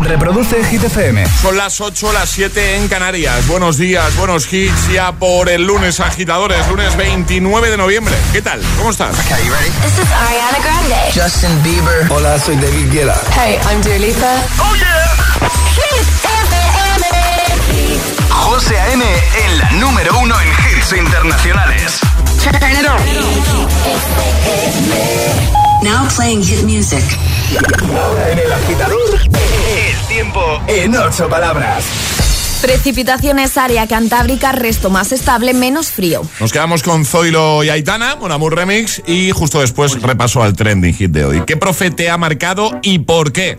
Reproduce Hit FM. Son las 8, las 7 en Canarias. Buenos días, buenos hits ya por el lunes, agitadores. Lunes 29 de noviembre. ¿Qué tal? ¿Cómo estás? Okay, you ready? This is Ariana Grande. Justin Bieber. Hola, soy David Guetta. Hey, I'm Dua Lipa. ¡Oh, yeah! Hit FM. José A.M. en la número uno en hits internacionales. Turn it on. Now playing hit music. Ahora en el agitador, el tiempo en ocho palabras. Precipitaciones área cantábrica, resto más estable, menos frío. Nos quedamos con Zoilo y Aitana, Monamur Remix, y justo después repaso al trending hit de hoy. ¿Qué profe te ha marcado y por qué?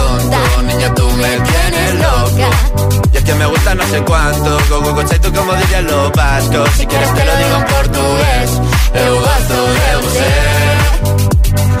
Niña, tú me tienes loca. Y es que me gusta no sé cuánto, go go go tú como dirían los vascos. Si quieres te lo digo en portugués, eu gosto de você.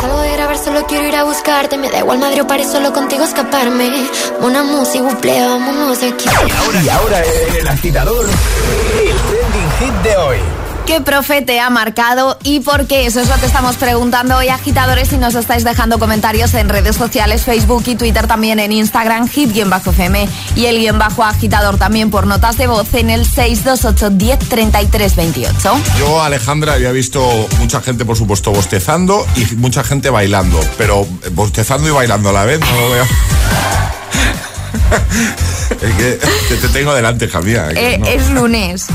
Salgo de grabar, solo quiero ir a buscarte, me da igual Madrid o París, solo contigo escaparme. Una música, buple, vámonos aquí. Y ahora en el agitador, el trending hit de hoy. ¿Qué profe te ha marcado y por qué? Eso es lo que estamos preguntando hoy, agitadores, y nos estáis dejando comentarios en redes sociales, Facebook y Twitter, también en Instagram, hit-fm y el guion bajo agitador también por notas de voz en el 628 10 33 28. Yo, Alejandra, había visto mucha gente, por supuesto, bostezando y mucha gente bailando. Pero bostezando y bailando a la vez, no lo veo. es que te, te tengo delante, Javier. Eh, no. Es lunes.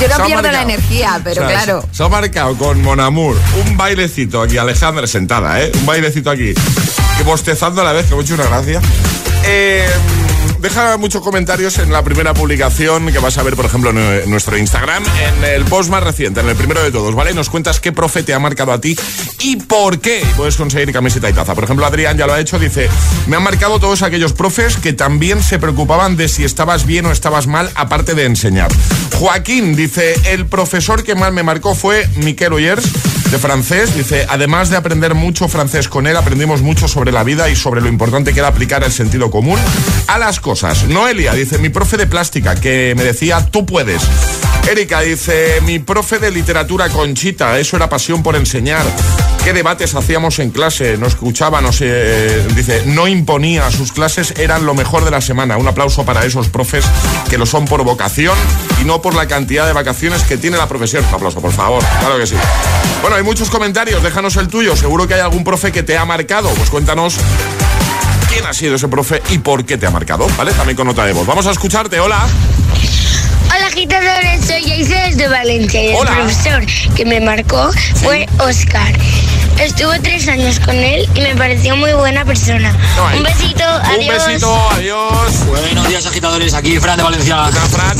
Yo Se no pierdo la energía, pero O sea, claro. Se, se ha marcado con Monamur un bailecito aquí, Alejandra sentada, ¿eh? Un bailecito aquí. Que bostezando a la vez, que me ha hecho una gracia. Eh, deja muchos comentarios en la primera publicación que vas a ver, por ejemplo, en en nuestro Instagram, en el post más reciente, en el primero de todos, ¿vale? Nos cuentas qué profe te ha marcado a ti y por qué. Puedes conseguir camiseta y taza. Por ejemplo, Adrián ya lo ha hecho, dice, me han marcado todos aquellos profes que también se preocupaban de si estabas bien o estabas mal, aparte de enseñar. Joaquín dice, el profesor que más me marcó fue Miquel Oyers, de francés. Dice, además de aprender mucho francés con él, aprendimos mucho sobre la vida y sobre lo importante que era aplicar el sentido común a las cosas. Noelia dice, mi profe de plástica, que me decía, tú puedes. Erika dice, mi profe de literatura Conchita, eso era pasión por enseñar. ¿Qué debates hacíamos en clase? No escuchaba, no sé, dice, no imponía, sus clases eran lo mejor de la semana. Un aplauso para esos profes que lo son por vocación y no por la cantidad de vacaciones que tiene la profesión. Aplauso, por favor, claro que sí. Bueno, hay muchos comentarios, déjanos el tuyo, seguro que hay algún profe que te ha marcado. Pues cuéntanos quién ha sido ese profe y por qué te ha marcado, ¿vale? También con nota de voz. Vamos a escucharte, hola. Hola agitadores, soy Aises de Valencia y el Hola. profesor que me marcó fue Oscar. Estuve tres años con él y me pareció muy buena persona. No hay. Un besito, adiós. Un besito, adiós. Buenos días agitadores, aquí Fran de Valencia. Hola, Fran.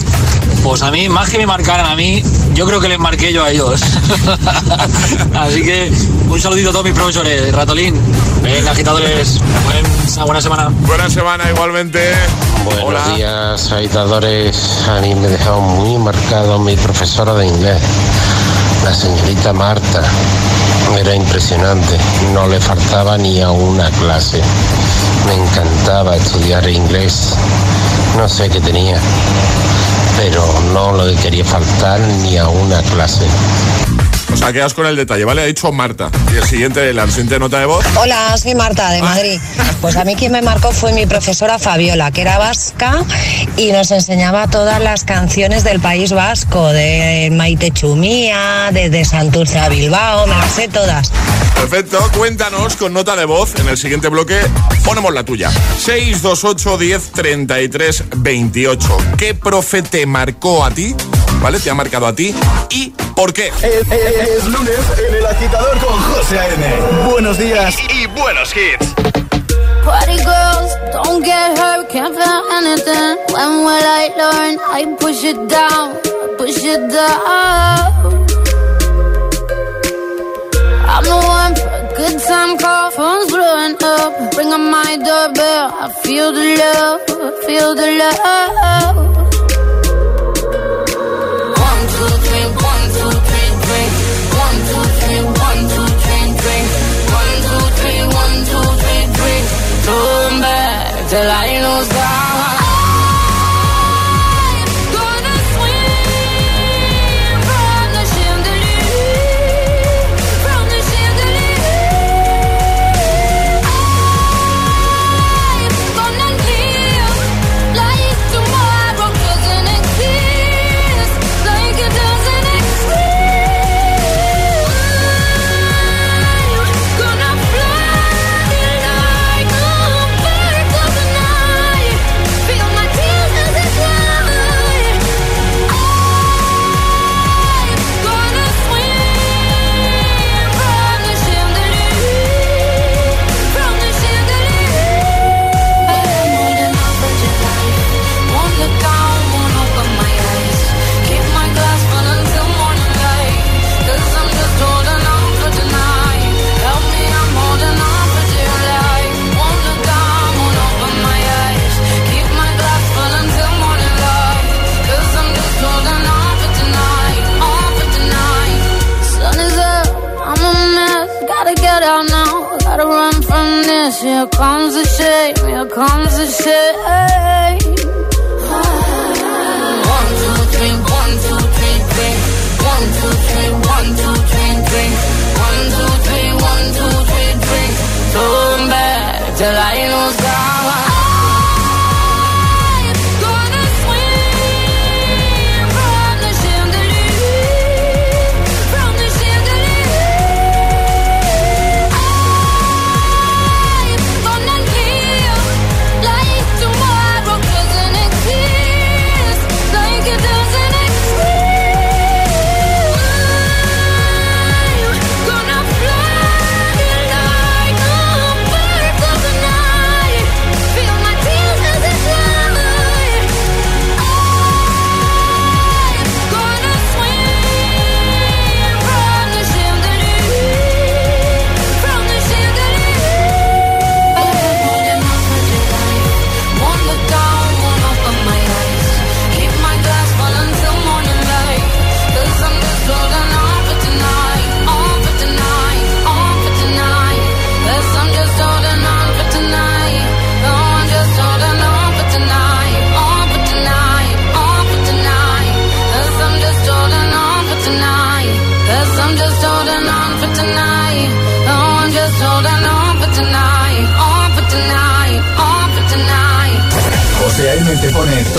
Pues a mí, más que me marcaran a mí, yo creo que les marqué yo a ellos. Así que un saludito a todos mis profesores, Ratolín. Venga, agitadores, buen- buena semana. Buena semana igualmente. Buenos Hola. días, agitadores. A mí me dejaba muy marcado mi profesora de inglés, la señorita Marta. Era impresionante, no le faltaba ni a una clase. Me encantaba estudiar inglés. No sé qué tenía, pero no le quería faltar ni a una clase. O sea, quedas con el detalle, ¿vale? Ha dicho Marta. Y el siguiente, la siguiente nota de voz. Hola, soy Marta de Madrid. Pues a mí quien me marcó fue mi profesora Fabiola, que era vasca y nos enseñaba todas las canciones del País Vasco, de Maite Chumía, desde Santurce a Bilbao, me las sé todas. Perfecto, cuéntanos con nota de voz. En el siguiente bloque ponemos la tuya. 628 10 33 28. ¿Qué profe te marcó a ti? ¿Vale? Te ha marcado a ti. ¿Y por qué? Es, es- es lunes en el agitador con José A.M. Buenos días y, y buenos hits. Party girls, don't get hurt, can't feel anything. When will I learn? I push it down, push it down. I'm the one for a good time call, phone's blowing up. Ring on my doorbell, I feel the love, feel the love. Till I lose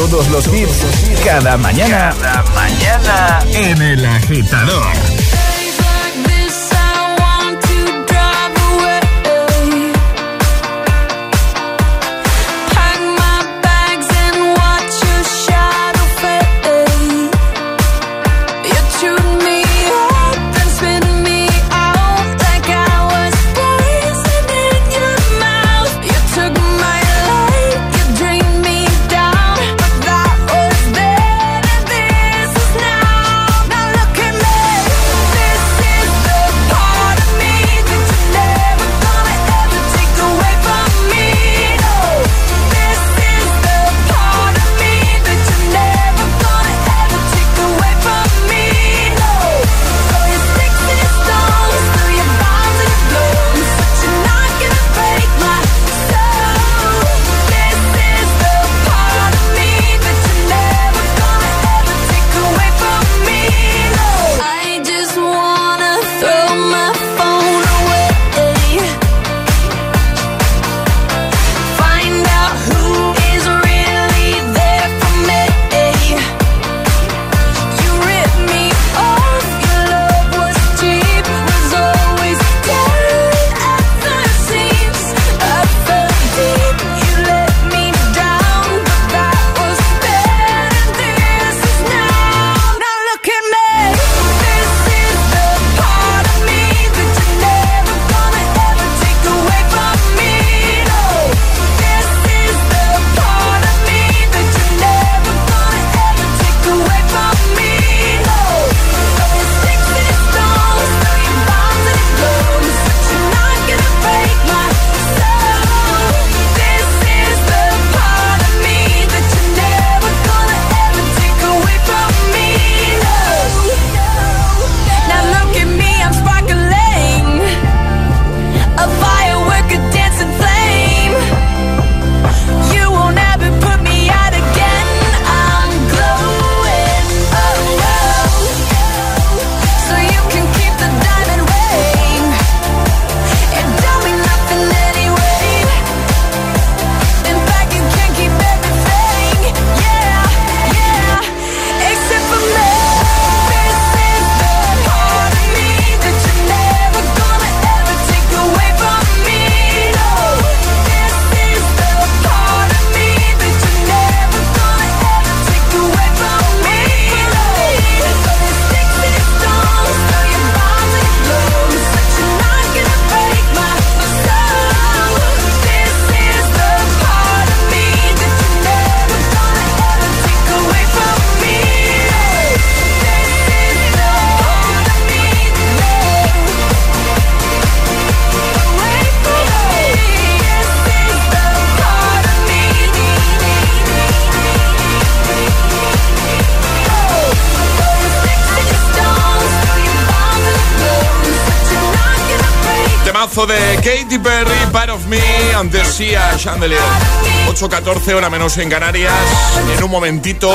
todos los hits cada mañana. Cada mañana en El Agitador. Katy Perry, Part of Me, antes Sia Chandelier. 8.14, hora menos en Canarias. En un momentito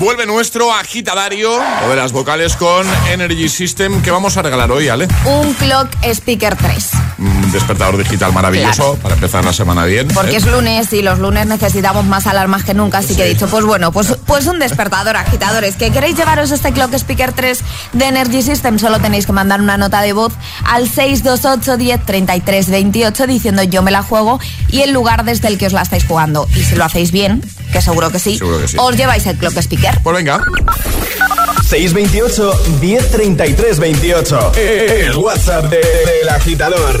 vuelve nuestro agitadario, o de las vocales con Energy System, que vamos a regalar hoy, Ale. Un Clock Speaker 3. Un despertador digital maravilloso Claro. para empezar la semana bien. Porque ¿eh? es lunes y los lunes necesitamos más alarmas que nunca, así que he dicho, pues bueno, pues, pues un despertador, agitadores. ¿Que queréis llevaros este Clock Speaker 3 de Energy System? Solo tenéis que mandar una nota de voz al 628 10 33 28 diciendo yo me la juego y el lugar desde el que os la estáis jugando. Y si lo hacéis bien, que seguro que sí, Seguro que sí. os lleváis el Clock Speaker. Pues venga. 628 1033 28. El WhatsApp de- del agitador.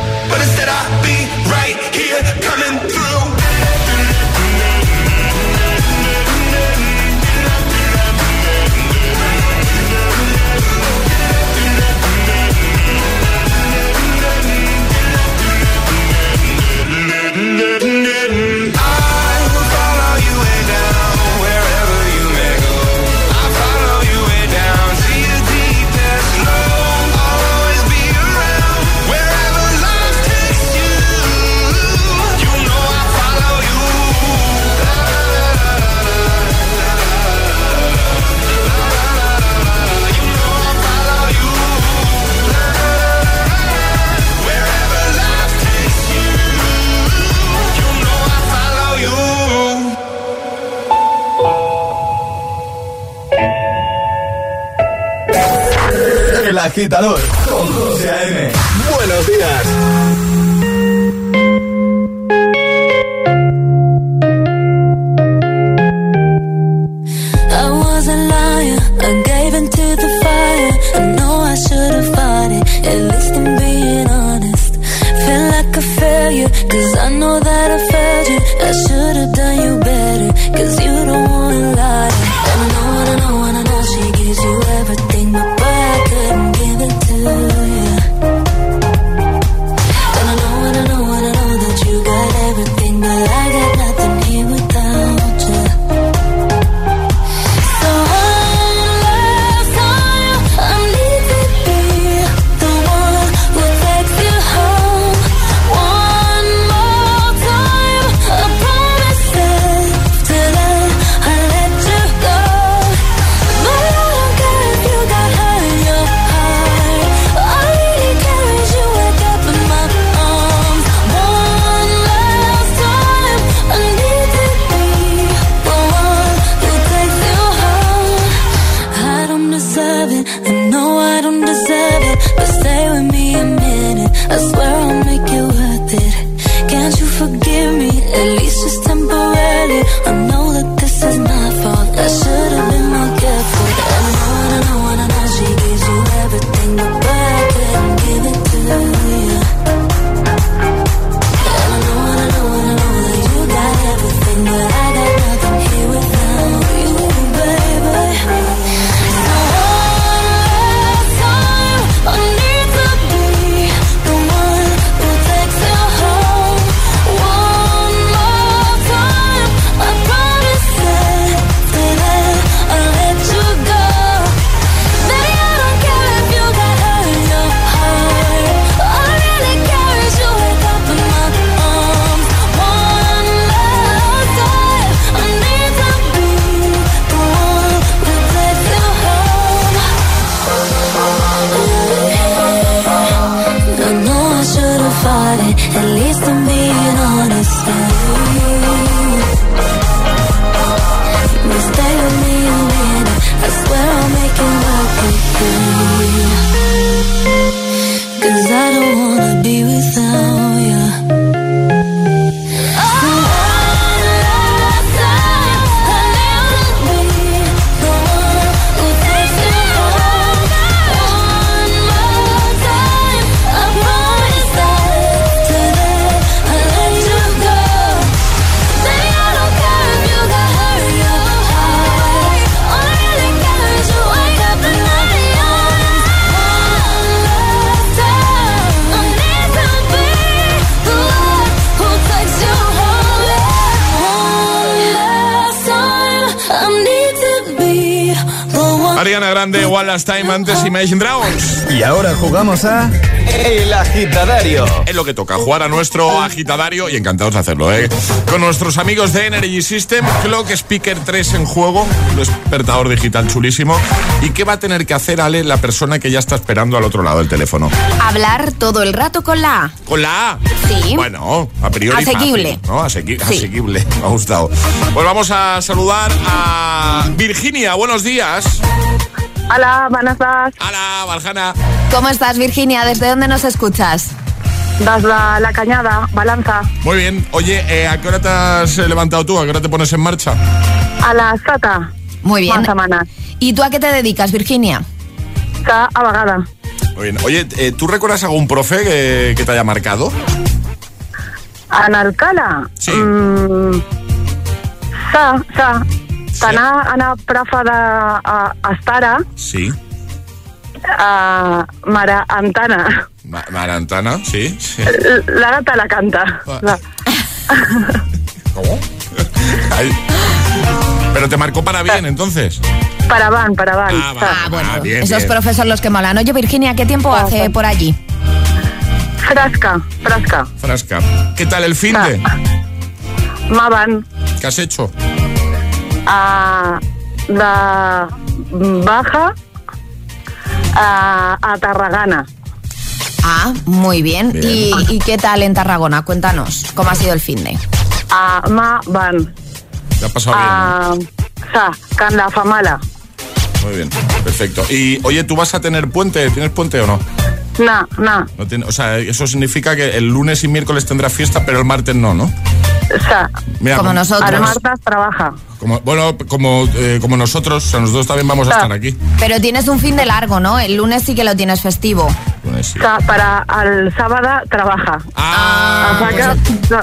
agitador con José A.M. Buenos días. wanna be without De One Time antes Imagine Dragons. Y ahora jugamos a El Agitadario. Es lo que toca, jugar a nuestro agitadario y encantados de hacerlo, ¿eh? Con nuestros amigos de Energy System, Clock Speaker 3 en juego, un despertador digital chulísimo. ¿Y qué va a tener que hacer, Ale, la persona que ya está esperando al otro lado del teléfono? Hablar todo el rato con la A. ¿Con la A? Sí. Bueno, a priori. Asequible. Fácil, ¿no? Asequi sí. Asequible, me ha gustado. Pues vamos a saludar a Virginia. Buenos días. Hola, buenas tardes. Hola, Barjana. ¿Cómo estás, Virginia? ¿Desde dónde nos escuchas? Desde la, cañada, balanza. Muy bien. Oye, eh, ¿a qué hora te has levantado tú? ¿A qué hora te pones en marcha? A las 7. Muy bien. ¿Y tú a qué te dedicas, Virginia? Está abagada. Muy bien. Oye, eh, ¿tú recuerdas algún profe que, te haya marcado? Analcala. Sí. Mm, sa, sa. T'anar anar profa de a, a Estara Sí. a Mara Antana. Ma- Marantana, sí. sí. La gata la canta. La- ¿Cómo? Ay. Pero te marcó para bien, entonces. para van, para van. Ah, va, Ah, bueno, ah, bien, esos bien. profes son los que molan. Oye, Virginia, ¿qué tiempo Ah, hace sí. por allí? Frasca, frasca. Frasca. ¿Qué tal el fin de? Ma van ¿Qué has hecho? A de Baja a, a Tarragana. Ah, muy bien. Bien. ¿Y, y qué tal en Tarragona? Cuéntanos, ¿cómo ha sido el fin de? A Ma van Te ha pasado bien. a Sa, Can la Famala. ¿no? Muy bien, perfecto. Y oye, ¿tú vas a tener puente? ¿Tienes puente o no? Na, na, No tiene- o sea, eso significa que el lunes y miércoles tendrás fiesta, pero el martes no, ¿no? Sa. Mira, Como nosotros. Al Martas trabaja. Como, bueno, como, eh, como nosotros, o sea, nosotros también vamos a estar aquí. Pero tienes un fin de largo, ¿no? El lunes sí que lo tienes festivo. Lunes sí. Sa, para al sábado trabaja. Ah, O sea que-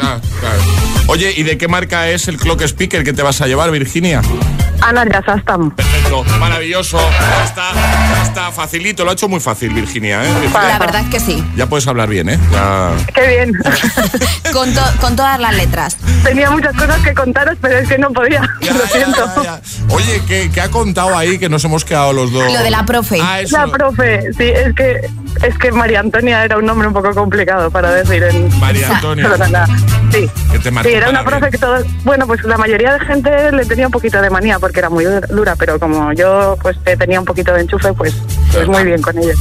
ah, claro. Oye, ¿y de qué marca es el clock speaker que te vas a llevar, Virginia? Ana ya Sastam. Perfecto, maravilloso. Ya está, ya está, facilito, lo ha hecho muy fácil, Virginia, ¿eh? La verdad es que sí. Ya puedes hablar bien, ¿eh? Ya- Qué bien. Con, to- con todas las letras. Tenía muchas cosas que contaros, pero es que no podía. Ya, Lo siento. ya, ya. Oye, ¿qué, qué ha contado ahí que nos hemos quedado los dos? Lo de la profe. Ah, eso. La profe, sí, es que es que María Antonia era un nombre un poco complicado para decir en María Antonia. Sí. Que te marcó Sí, era una profe que todo, bueno, pues la mayoría de gente le tenía un poquito de manía porque era muy dura, pero como yo pues tenía un poquito de enchufe, pues, pues muy bien con ella.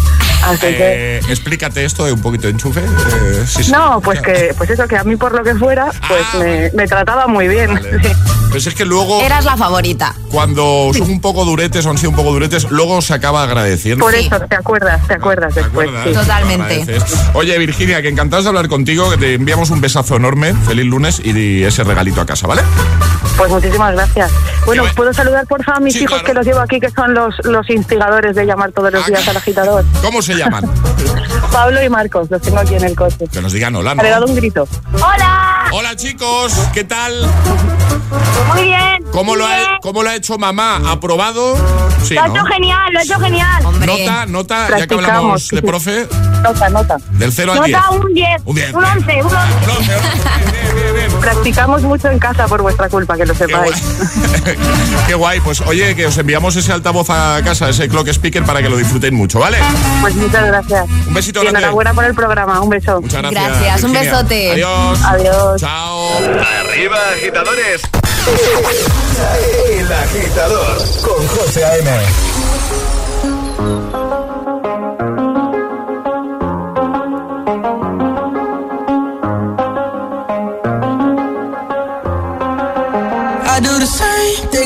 Así que Eh, explícate esto de un poquito de enchufe. eh, sí. no, pues que pues eso que a mí por lo que fuera, pues Ah, me, me trataba muy bien. Vale. Sí. Pues es que luego, Eras la favorita. cuando son un poco duretes o han sido un poco duretes, luego se acaba agradeciendo. Por eso te acuerdas, te acuerdas ¿Te después. acuerdas? sí. Totalmente. Oye, Virginia, que encantados de hablar contigo, que te enviamos un besazo enorme, feliz lunes y ese regalito a casa, ¿vale? Pues muchísimas gracias. Bueno, ¿puedo saludar porfa a mis hijos que los llevo aquí, que son los, los instigadores de llamar todos los ah, días al agitador? ¿Cómo se llaman? Pablo y Marcos, los tengo aquí en el coche. Que nos digan hola, ¿no? Le he dado un grito. ¡Hola! Hola, chicos, ¿qué tal? Muy bien. ¿Cómo, lo. Ha, ¿cómo lo ha hecho mamá? ¿Aprobado? Sí, lo ha hecho genial, lo ha hecho genial. Nota, nota, ya que hablamos de profe. Nota, nota. Del 0 al 10. Nota un 10. Un 10. Un 11, un 11. Un 11, Practicamos mucho en casa por vuestra culpa, que lo Qué guay. sepáis. Qué guay, pues oye, que os enviamos ese altavoz a casa, ese clock speaker para que lo disfrutéis mucho, ¿vale? Pues muchas gracias. Un besito Y grande. enhorabuena por el programa. Un beso. Muchas gracias. Gracias, un besote. Adiós. Adiós. Chao. Arriba, agitadores. El agitador con José A.M.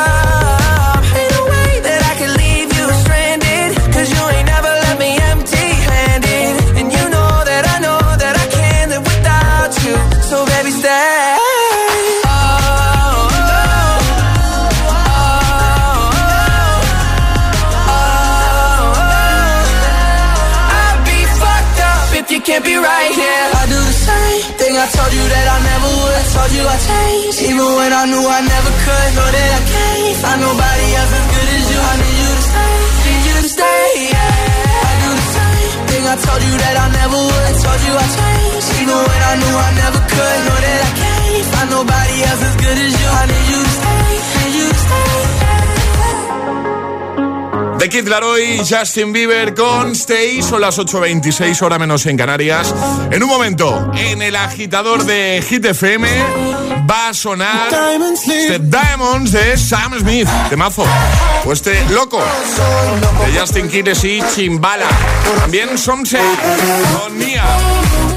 Fuck told you that I never would. Told you I changed, even when I knew I never could. Know that I can't find nobody else as good as you. I need you to stay, need you to stay. Yeah. I do the same thing I told you that I never would. Told you I changed, even when I knew I never could. Know that I can't find nobody else as good as you. I need you to stay, need you to stay. The Kid Laroi, Justin Bieber con Stay, son las 8.26, hora menos en Canarias. En un momento, en el agitador de Hit FM va a sonar The Diamonds de Sam Smith, de mazo. O este loco de Justin Quiles y Chimbala. También Somse con Mia.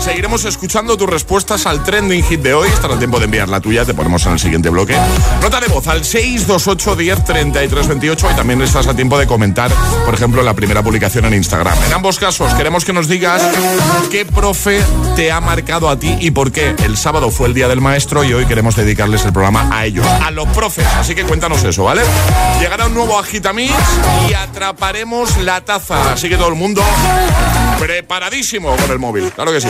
Seguiremos escuchando tus respuestas al trending hit de hoy. Estará tiempo de enviar la tuya, te ponemos en el siguiente bloque. Nota de voz al 628 10 33 28 y también estás a tiempo de comentar, por ejemplo, la primera publicación en Instagram. En ambos casos, queremos que nos digas qué profe te ha marcado a ti y por qué. El sábado fue el día del maestro y hoy queremos dedicarles el programa a ellos, a los profes. Así que cuéntanos eso, ¿vale? Llegará un nuevo Agitamix y atraparemos la taza. Así que todo el mundo preparadísimo con el móvil. Claro que sí.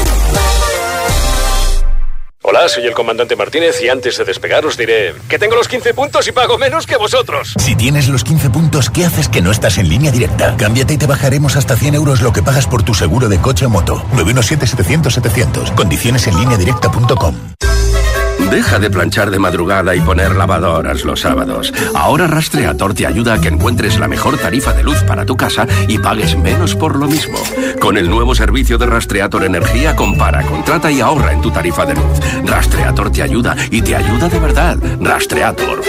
Hola, soy el comandante Martínez y antes de despegar os diré que tengo los 15 puntos y pago menos que vosotros. Si tienes los 15 puntos, ¿qué haces que no estás en línea directa? Cámbiate y te bajaremos hasta 100 euros lo que pagas por tu seguro de coche o moto. 917-700-700. Condiciones en línea directa.com. Deja de planchar de madrugada y poner lavadoras los sábados. Ahora Rastreator te ayuda a que encuentres la mejor tarifa de luz para tu casa y pagues menos por lo mismo. Con el nuevo servicio de Rastreator Energía, compara, contrata y ahorra en tu tarifa de luz. Rastreator te ayuda y te ayuda de verdad. Rastreator.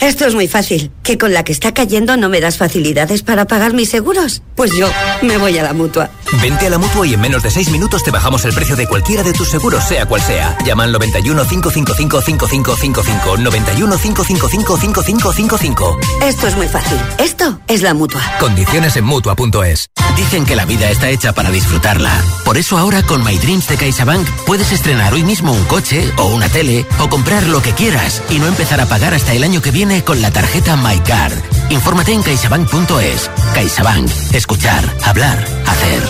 Esto es muy fácil. ¿Que con la que está cayendo no me das facilidades para pagar mis seguros? Pues yo me voy a la mutua. Vente a la mutua y en menos de 6 minutos te bajamos el precio de cualquiera de tus seguros, sea cual sea. Llama al 91 555 5555. 91 555 5555. Esto es muy fácil. Esto es la mutua. Condiciones en mutua.es. Dicen que la vida está hecha para disfrutarla. Por eso ahora con My Dreams de CaixaBank puedes estrenar hoy mismo un coche o una tele o comprar lo que quieras y no empezar a pagar hasta el año que viene con la tarjeta MyCard. Infórmate en caixabank.es. CaixaBank. Escuchar, hablar, hacer.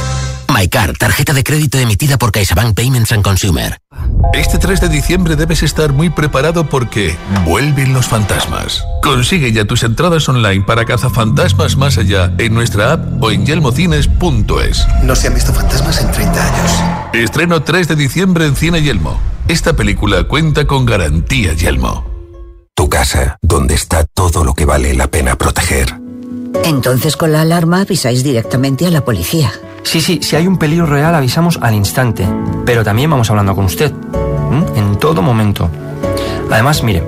MyCard, tarjeta de crédito emitida por CaixaBank Payments and Consumer. Este 3 de diciembre debes estar muy preparado porque vuelven los fantasmas. Consigue ya tus entradas online para cazafantasmas más allá en nuestra app o en yelmocines.es. No se han visto fantasmas en 30 años. Estreno 3 de diciembre en Cine Yelmo. Esta película cuenta con garantía Yelmo. Tu casa, donde está todo lo que vale la pena proteger. Entonces con la alarma avisáis directamente a la policía. Sí, sí, si hay un peligro real avisamos al instante, pero también vamos hablando con usted, ¿m? en todo momento. Además, mire,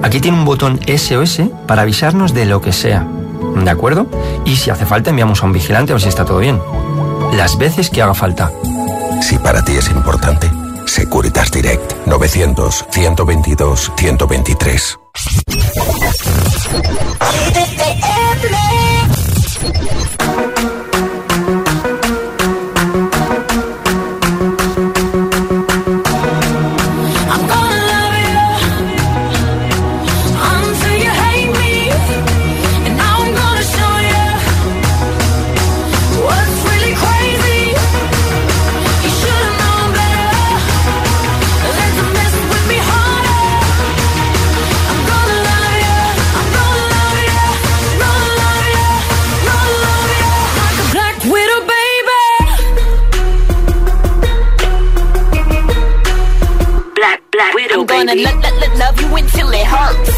aquí tiene un botón SOS para avisarnos de lo que sea, ¿de acuerdo? Y si hace falta enviamos a un vigilante a ver si está todo bien. Las veces que haga falta. Si para ti es importante, Securitas Direct 900 122 123. I'm black widow, I'm gonna baby. lo- lo- lo- love you until it hurts.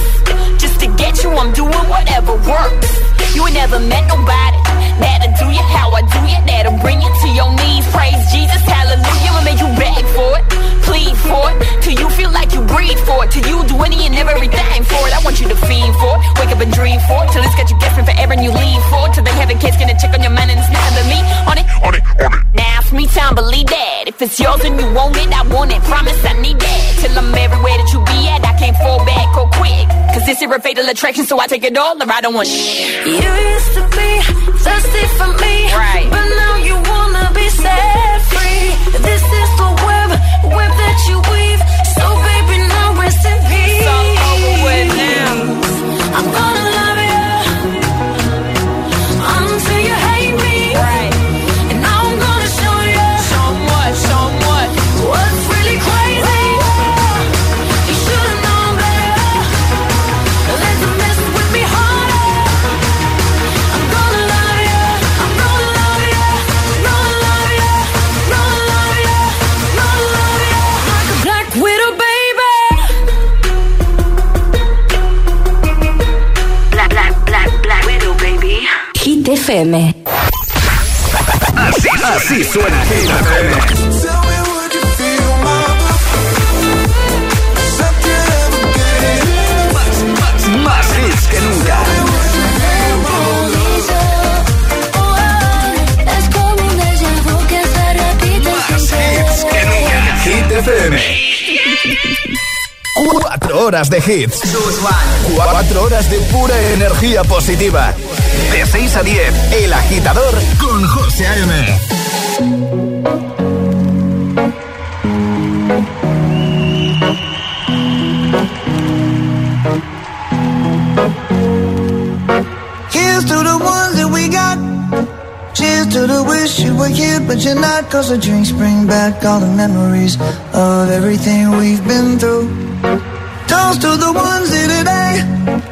Just to get you, I'm doing whatever works. You ain't never met nobody that'll do you how I do you. That'll bring you to your knees. Praise Jesus, hallelujah. I'ma make you beg for it, plead for it, till you feel like you breathe for it. Till you do any and everything for it. I want you to fiend for it, wake up and dream for it, till it's got you guessing forever and you leave for it. Till they have a kids gonna check on your man and it's but me on it. On it, on it. Now it's me time, believe that. It's yours and you want it, I want it. Promise I need that. Till I'm everywhere that you be at, I can't fall back or quick. Cause This here a fatal attraction, so I take it all or I don't want shit. You used to be thirsty for me, Right. But now you wanna be set FM. Así, así suena Hit FM. Más, hits que nunca. Es como un déjà vu que se repite Más hits que nunca. Hit FM. Cuatro horas de hits. Cuatro horas de pura energía positiva. De 6 a 10, El Agitador con José A.M. Here's to the ones that we got. Cheers to the wish you were here, but you're not. Cause the drinks bring back all the memories of everything we've been through. Toast to the ones here today.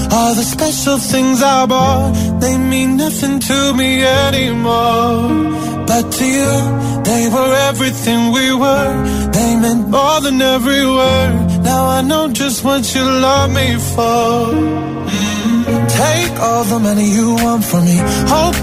All the special things I bought they mean nothing to me anymore. But to you, they were everything we were. They meant more than every word. Now I know just what you love me for. Mm. Take all the money you want from me.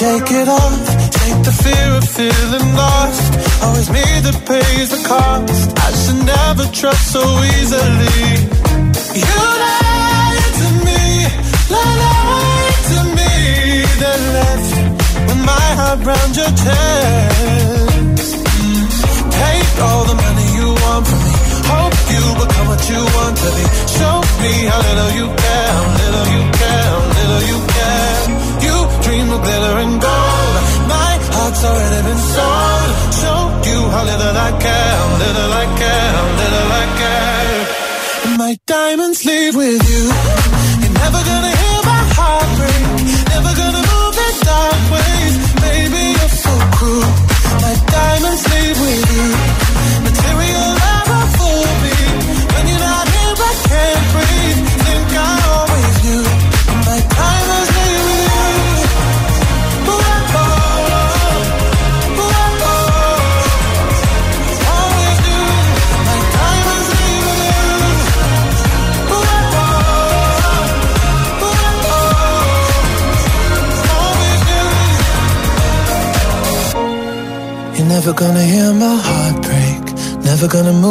Shake it off. Take the fear of feeling lost. Always me that pays the cost. I should never trust so easily. You lied to me, lied to me, then left with my heart round your chest.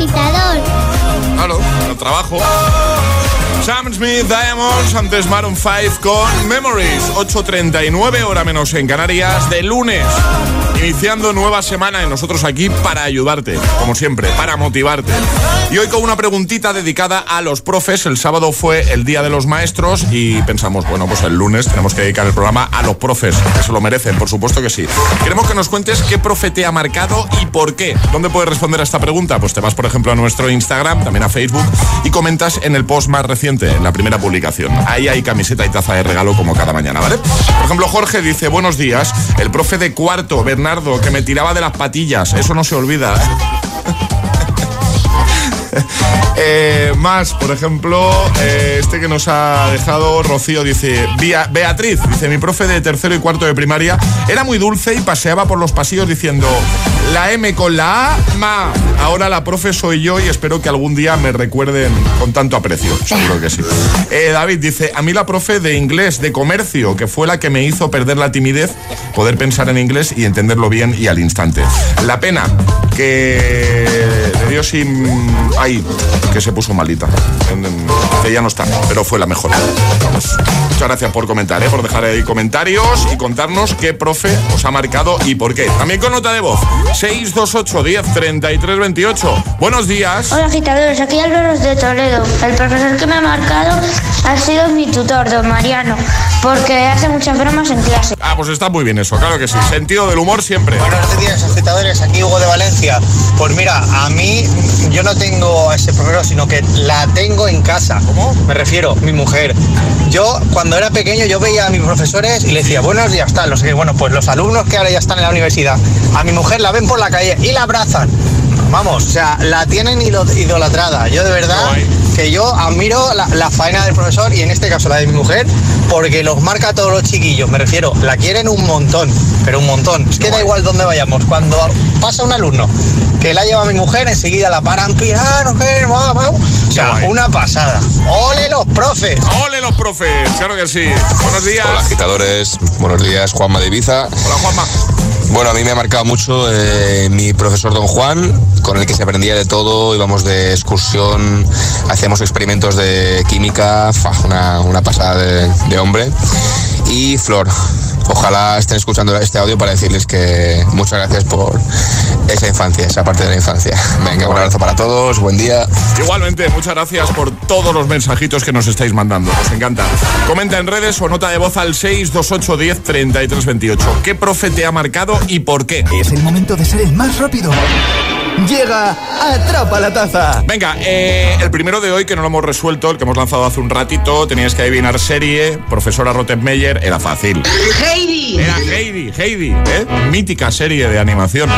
agitador. Trabajo. Sam Smith, Diamonds, antes Maroon 5 con Memories. 8.39, hora menos en Canarias, de lunes. Iniciando nueva semana y nosotros aquí para ayudarte, como siempre, para motivarte. Y hoy con una preguntita dedicada a los profes. El sábado fue el Día de los Maestros y pensamos, bueno, pues el lunes tenemos que dedicar el programa a los profes, que se lo merecen, por supuesto que sí. Queremos que nos cuentes qué profe te ha marcado y por qué. ¿Dónde puedes responder a esta pregunta? Pues te vas, por ejemplo, a nuestro Instagram, también a Facebook, y comentas en el post más reciente, en la primera publicación. Ahí hay camiseta y taza de regalo como cada mañana, ¿vale? Por ejemplo, Jorge dice, buenos días, el profe de cuarto, Bernardo, que me tiraba de las patillas, eso no se olvida. Eh, más, por ejemplo, eh, este que nos ha dejado Rocío dice, Beatriz, dice, mi profe de tercero y cuarto de primaria era muy dulce y paseaba por los pasillos diciendo, la M con la A, ma. Ahora la profe soy yo y espero que algún día me recuerden con tanto aprecio. Seguro que sí. Eh, David dice, a mí la profe de inglés, de comercio, que fue la que me hizo perder la timidez, poder pensar en inglés y entenderlo bien y al instante. La pena que le dio sin... Ay, que se puso malita. En- en- Que ya no está, pero fue la mejor. Muchas gracias por comentar, ¿eh? por dejar ahí comentarios y contarnos qué profe os ha marcado y por qué. También con nota de voz. 628 10 33 28. Buenos días. Hola agitadores, aquí Álvaro de Toledo. El profesor que me ha marcado ha sido mi tutor, don Mariano, porque hace muchas bromas en clase. Ah, pues está muy bien eso, claro que sí. Sentido del humor siempre. Buenos días, agitadores. Aquí Hugo de Valencia. Pues mira, a mí yo no tengo a ese profesor, sino que la tengo en casa. ¿Cómo? Me refiero, mi mujer. Yo, cuando era pequeño, yo veía a mis profesores y le decía, buenos días, tal, no sé qué. Bueno, pues los alumnos que ahora ya están en la universidad, a mi mujer la ven por la calle y la abrazan. Vamos, o sea, la tienen idol- idolatrada. Yo de verdad que yo admiro la, la faena del profesor y en este caso la de mi mujer, porque los marca a todos los chiquillos, me refiero, la quieren un montón, pero un montón. Es que da igual dónde vayamos, cuando pasa un alumno que la lleva mi mujer, enseguida la paran, piano, que va, va. O sea, una pasada. ¡Ole los profes! ¡Ole los profes! Claro que sí. Buenos días. Hola agitadores, buenos días, Juanma de Ibiza. Hola Juanma. Bueno, a mí me ha marcado mucho eh, mi profesor don Juan, con el que se aprendía de todo, íbamos de excursión, hacíamos experimentos de química, una, una pasada de, de hombre. Y Flor, ojalá estén escuchando este audio para decirles que muchas gracias por esa infancia, esa parte de la infancia. Venga, un abrazo para todos, buen día. Igualmente, muchas gracias por todos los mensajitos que nos estáis mandando. Nos encanta. Comenta en redes o nota de voz al 628 10 33 28. ¿Qué profe te ha marcado y por qué? Es el momento de ser el más rápido. Llega Atrapa la Taza. Venga, eh, el primero de hoy que no lo hemos resuelto, el que hemos lanzado hace un ratito, tenías que adivinar serie, profesora Rottenmeier, era fácil. Heidi. Era Heidi, Heidi, ¿eh? mítica serie de animación.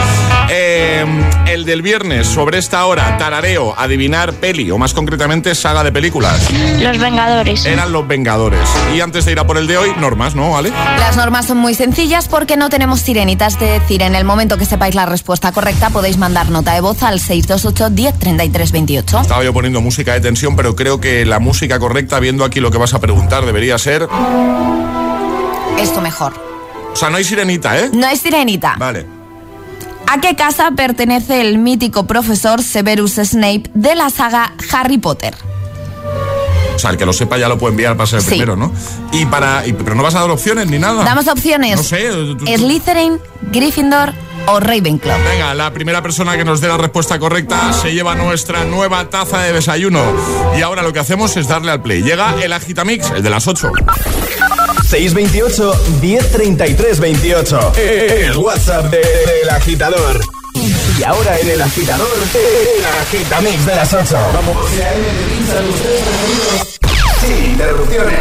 Eh, el del viernes, sobre esta hora, tarareo, adivinar peli, o más concretamente, saga de películas. Los Vengadores. Eran los Vengadores. Y antes de ir a por el de hoy, normas, ¿no? ¿Vale? Las normas son muy sencillas porque no tenemos sirenitas, es decir, en el momento que sepáis la respuesta correcta podéis mandar nota de voz al 628 10 33 28. Estaba yo poniendo música de tensión, pero creo que la música correcta, viendo aquí lo que vas a preguntar, debería ser. Esto mejor. O sea, no hay sirenita, ¿eh? No es sirenita. Vale. ¿A qué casa pertenece el mítico profesor Severus Snape de la saga Harry Potter? O sea, el que lo sepa ya lo puede enviar para ser el Sí. primero, ¿no? Y para. y- pero no vas a dar opciones ni nada. Damos opciones. No sé. Slytherin, Gryffindor o Ravenclaw. Venga, la primera persona que nos dé la respuesta correcta se lleva nuestra nueva taza de desayuno. Y ahora lo que hacemos es darle al play. Llega el Agitamix, el de las 8. 628 1033 28. El WhatsApp de- del agitador. Y ahora en el agitador, el agitamix de las 8. Vamos. Sin interrupciones.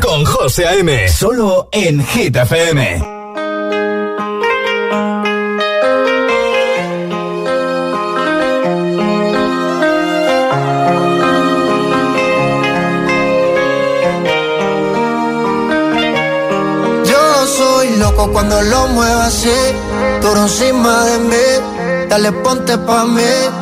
con José A.M. Solo en Hit FM. Yo soy loco cuando lo muevo así, tú encima de mí, dale ponte pa' mí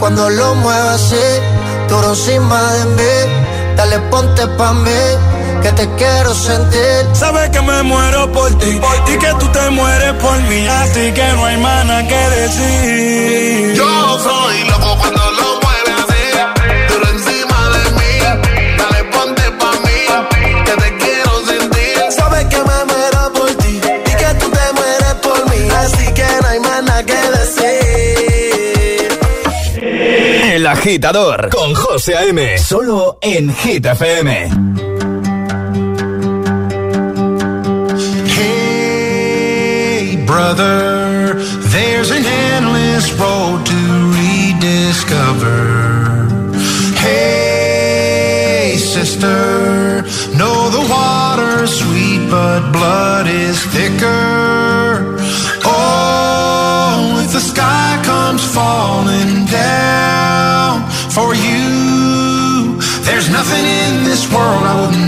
cuando lo muevas así, duro encima de mí. Dale, ponte pa' mí, que te quiero sentir. Sabes que me muero por ti, por ti. y que tú te mueres por mí. Así que no hay mana que decir. Yo soy loco agitador con José A.M. Solo en Hit FM. Hey, brother, there's an endless road to rediscover. Hey, sister, know the water's sweet, but blood is thicker. for you. There's nothing in this world I would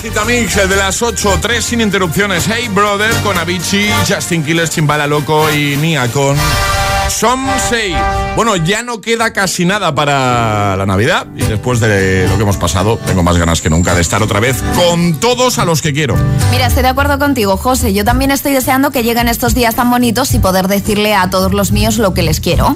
Agitamix de las 8, 3 sin interrupciones. Hey Brother con Avicii, Justin Quiles, Chimbala Loco y Nia con Some Say. Bueno, ya no queda casi nada para la Navidad y después de lo que hemos pasado, tengo más ganas que nunca de estar otra vez con todos a los que quiero. Mira, estoy de acuerdo contigo, José. Yo también estoy deseando que lleguen estos días tan bonitos y poder decirle a todos los míos lo que les quiero.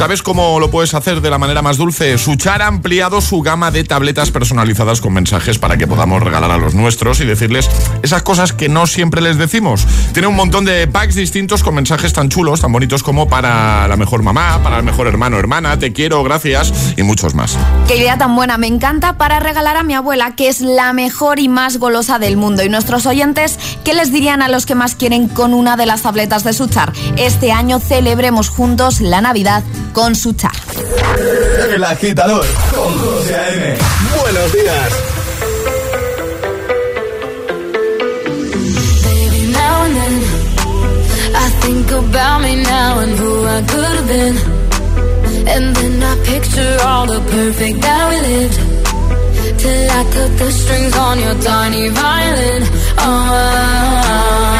¿Sabes cómo lo puedes hacer de la manera más dulce? Suchar ha ampliado su gama de tabletas personalizadas con mensajes para que podamos regalar a los nuestros y decirles esas cosas que no siempre les decimos. Tiene un montón de packs distintos con mensajes tan chulos, tan bonitos como para la mejor mamá, para el mejor hermano hermana, te quiero, gracias y muchos más. Qué idea tan buena, me encanta para regalar a mi abuela, que es la mejor y más golosa del mundo. Y nuestros oyentes, ¿qué les dirían a los que más quieren con una de las tabletas de Suchar? Este año celebremos juntos la Navidad con Suchar. El agitador con José A.M. Buenos días. Baby, now and then I think about me now and who I could have been. And then I picture all the perfect that we lived. Till I cut the strings on your tiny violin. Oh,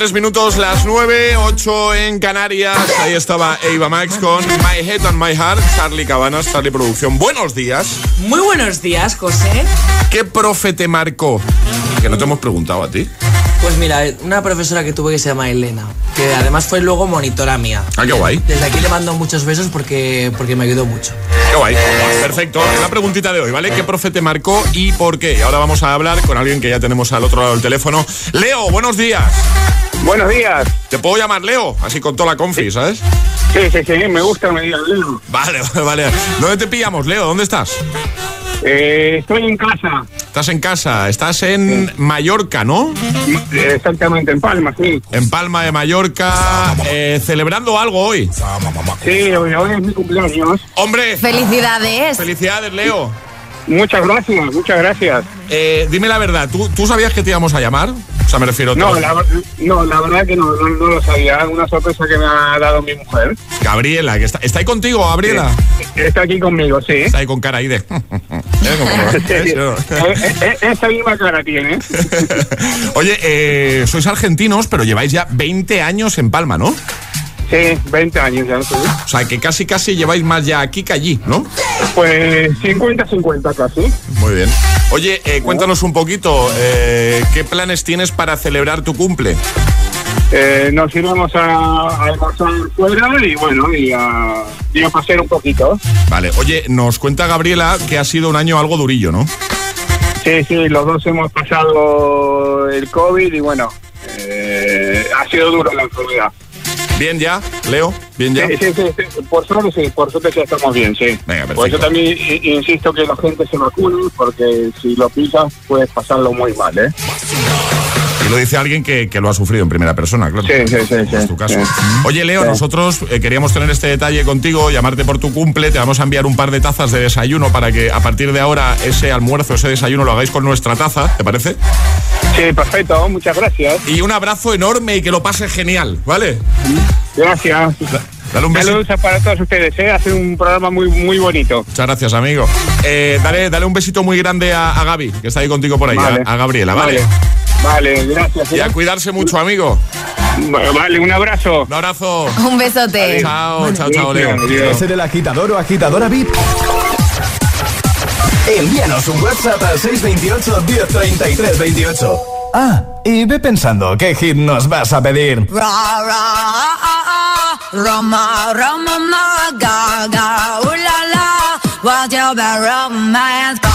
Tres minutos, las 9, 8 en Canarias. Ahí estaba Eva Max con My Head and My Heart. Charlie Cabanas, Charlie Producción. Buenos días. Muy buenos días, José. ¿Qué profe te marcó? Que no te hemos preguntado a ti. Pues mira, una profesora que tuve que se llama Elena, que además fue luego monitora mía. Ah, qué guay. Desde aquí le mando muchos besos porque, porque me ayudó mucho. Qué guay. Perfecto. La preguntita de hoy, ¿vale? ¿Qué profe te marcó y por qué? Y ahora vamos a hablar con alguien que ya tenemos al otro lado del teléfono. Leo, buenos días. Buenos días. ¿Te puedo llamar Leo? Así con toda la confi, ¿sabes? Sí, sí, sí, me gusta, me digan Leo. Vale, vale, vale. ¿Dónde te pillamos, Leo? ¿Dónde estás? Eh, estoy en casa. Estás en casa, estás en Mallorca, ¿no? Exactamente, en Palma, sí. En Palma de Mallorca, eh, celebrando algo hoy. Sí, hoy, hoy es mi cumpleaños. ¡Hombre! ¡Felicidades! ¡Felicidades, Leo! Muchas gracias, muchas gracias. Eh, dime la verdad, ¿tú, ¿tú sabías que te íbamos a llamar? O sea, me refiero... No, te- la, no, la verdad que no, no, no lo sabía. Una sorpresa que me ha dado mi mujer. Gabriela, que está, ¿está ahí contigo, Gabriela? Está aquí conmigo, sí. Está ahí con cara ahí de... eh, eh, Esa misma cara tiene. Oye, eh, sois argentinos, pero lleváis ya 20 años en Palma, ¿no? Sí, 20 años ya. sí. O sea, que casi casi lleváis más ya aquí que allí, ¿no? Pues 50-50 casi. Muy bien. Oye, eh, cuéntanos un poquito, eh, ¿qué planes tienes para celebrar tu cumple? Eh, nos iremos a, a almorzar fuera y bueno, y a, y a pasear un poquito. Vale, oye, nos cuenta Gabriela que ha sido un año algo durillo, ¿no? Sí, sí, los dos hemos pasado el COVID y bueno, eh, ha sido duro la enfermedad. Bien ya, Leo, bien ya. Sí, sí, sí, sí, por suerte sí, por suerte ya estamos bien, sí. Venga, Por eso también insisto que la gente se vacune porque si lo pillas puedes pasarlo muy mal, ¿eh? Y lo dice alguien que, que lo ha sufrido en primera persona, claro. Sí, sí, sí, sí. Es tu caso. Sí. Oye, Leo, nosotros eh, queríamos tener este detalle contigo, llamarte por tu cumple, te vamos a enviar un par de tazas de desayuno para que a partir de ahora ese almuerzo, ese desayuno lo hagáis con nuestra taza, ¿te parece? Sí, perfecto, muchas gracias. Y un abrazo enorme y que lo pase genial, ¿vale? Gracias. Dale un beso. Saludos para todos ustedes, ¿eh? Hace un programa muy, muy bonito. Muchas gracias, amigo. Eh, dale, dale un besito muy grande a, a Gaby, que está ahí contigo por ahí, Vale. a, a Gabriela, ¿vale? Vale, gracias. ¿eh? Y a cuidarse mucho, amigo. Vale, un abrazo. Un abrazo. Un besote. Chao, chao, chao, Leo. ¿Quieres ser el agitador o agitadora VIP? Envíanos un WhatsApp al 628 1033 28. Ah, y ve pensando qué hit nos vas a pedir. Ra, ra, ah, ah, ah. Roma, Roma, ma, ga, ga, ooh la la. What's your bad romance?